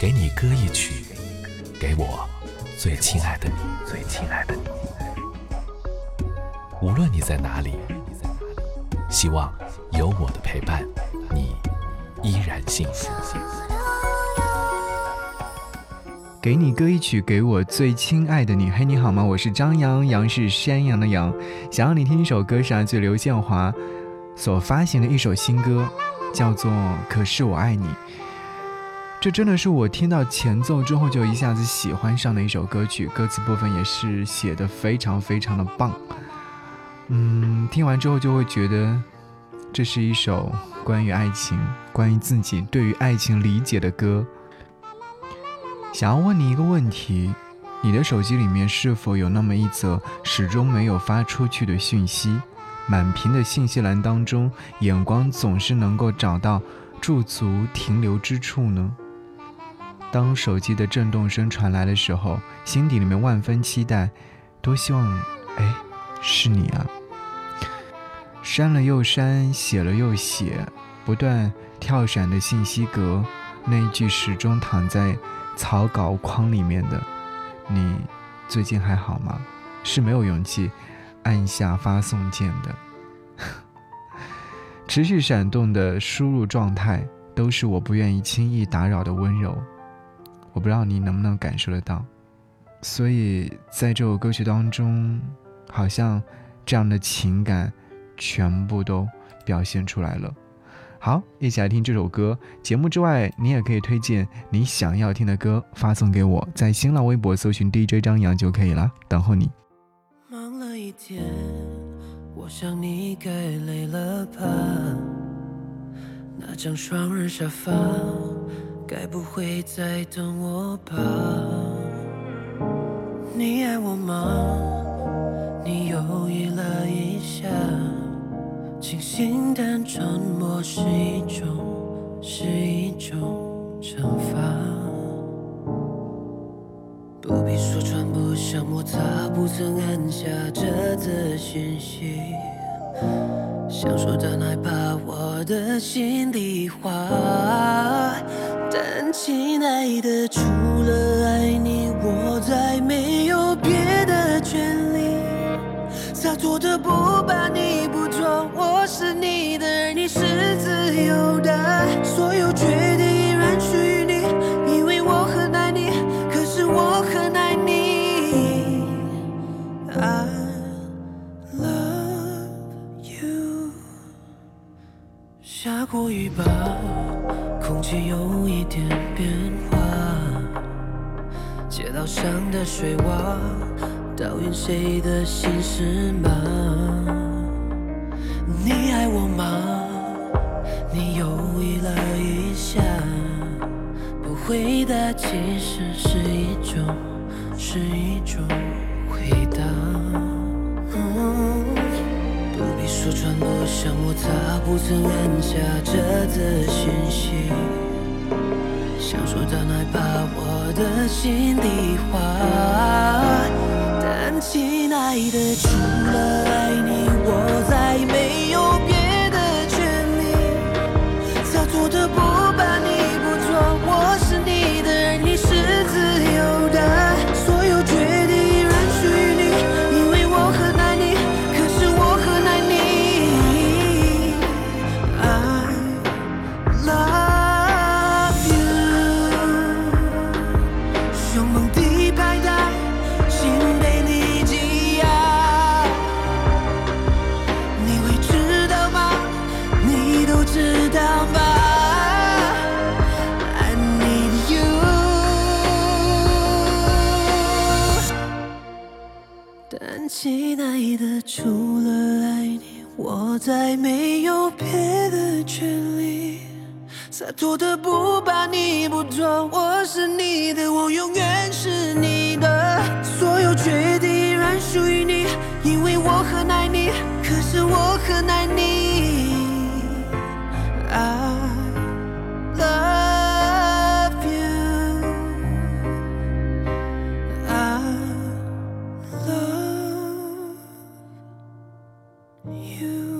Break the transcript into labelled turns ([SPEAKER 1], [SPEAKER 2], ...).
[SPEAKER 1] 给你歌一曲，给我最亲爱的你，最亲爱的你。无论你在哪里，希望有我的陪伴，你依然幸福。
[SPEAKER 2] 给你歌一曲，给我最亲爱的你。嘿，你好吗？我是张扬，杨是山羊的羊。想要你听一首歌，是来自刘建华所发行的一首新歌，叫做《可是我爱你》。这真的是我听到前奏之后就一下子喜欢上的一首歌曲，歌词部分也是写的非常非常的棒。嗯，听完之后就会觉得，这是一首关于爱情、关于自己对于爱情理解的歌。想要问你一个问题：你的手机里面是否有那么一则始终没有发出去的讯息？满屏的信息栏当中，眼光总是能够找到驻足停留之处呢？当手机的震动声传来的时候，心底里面万分期待，多希望，哎，是你啊！删了又删，写了又写，不断跳闪的信息格，那一句始终躺在。草稿框里面的，你最近还好吗？是没有勇气按下发送键的。持续闪动的输入状态，都是我不愿意轻易打扰的温柔。我不知道你能不能感受得到。所以在这首歌曲当中，好像这样的情感全部都表现出来了。好，一起来听这首歌。节目之外，你也可以推荐你想要听的歌，发送给我，在新浪微博搜寻 DJ 张扬就可以了，等候你。
[SPEAKER 3] 忙了一天，我想你该累了吧？那张双人沙发，该不会在等我吧？你爱我吗？你犹豫了一下。清醒但沉默是一种，是一种惩罚。不必说穿，不想摩擦，不曾按下这则信息。想说但害怕我的心里话。亲爱的，除了爱你，我再没有别的权利。洒脱的不把你不装，我是你的，而你是自由的，所有决定依然属于你，因为我很爱你，可是我很爱你。I love you。下过雨吧，空气有一点变化，街道上的水洼。倒映谁的心事吗？你爱我吗？你犹豫了一下，不回答其实是一种，是一种回答。说穿，不想摩擦，不曾按下这则讯息，想说但害怕我的心里话。但亲爱的，除了的，除了爱你，我再没有别的权利。洒脱的不把你不装，我是你 You.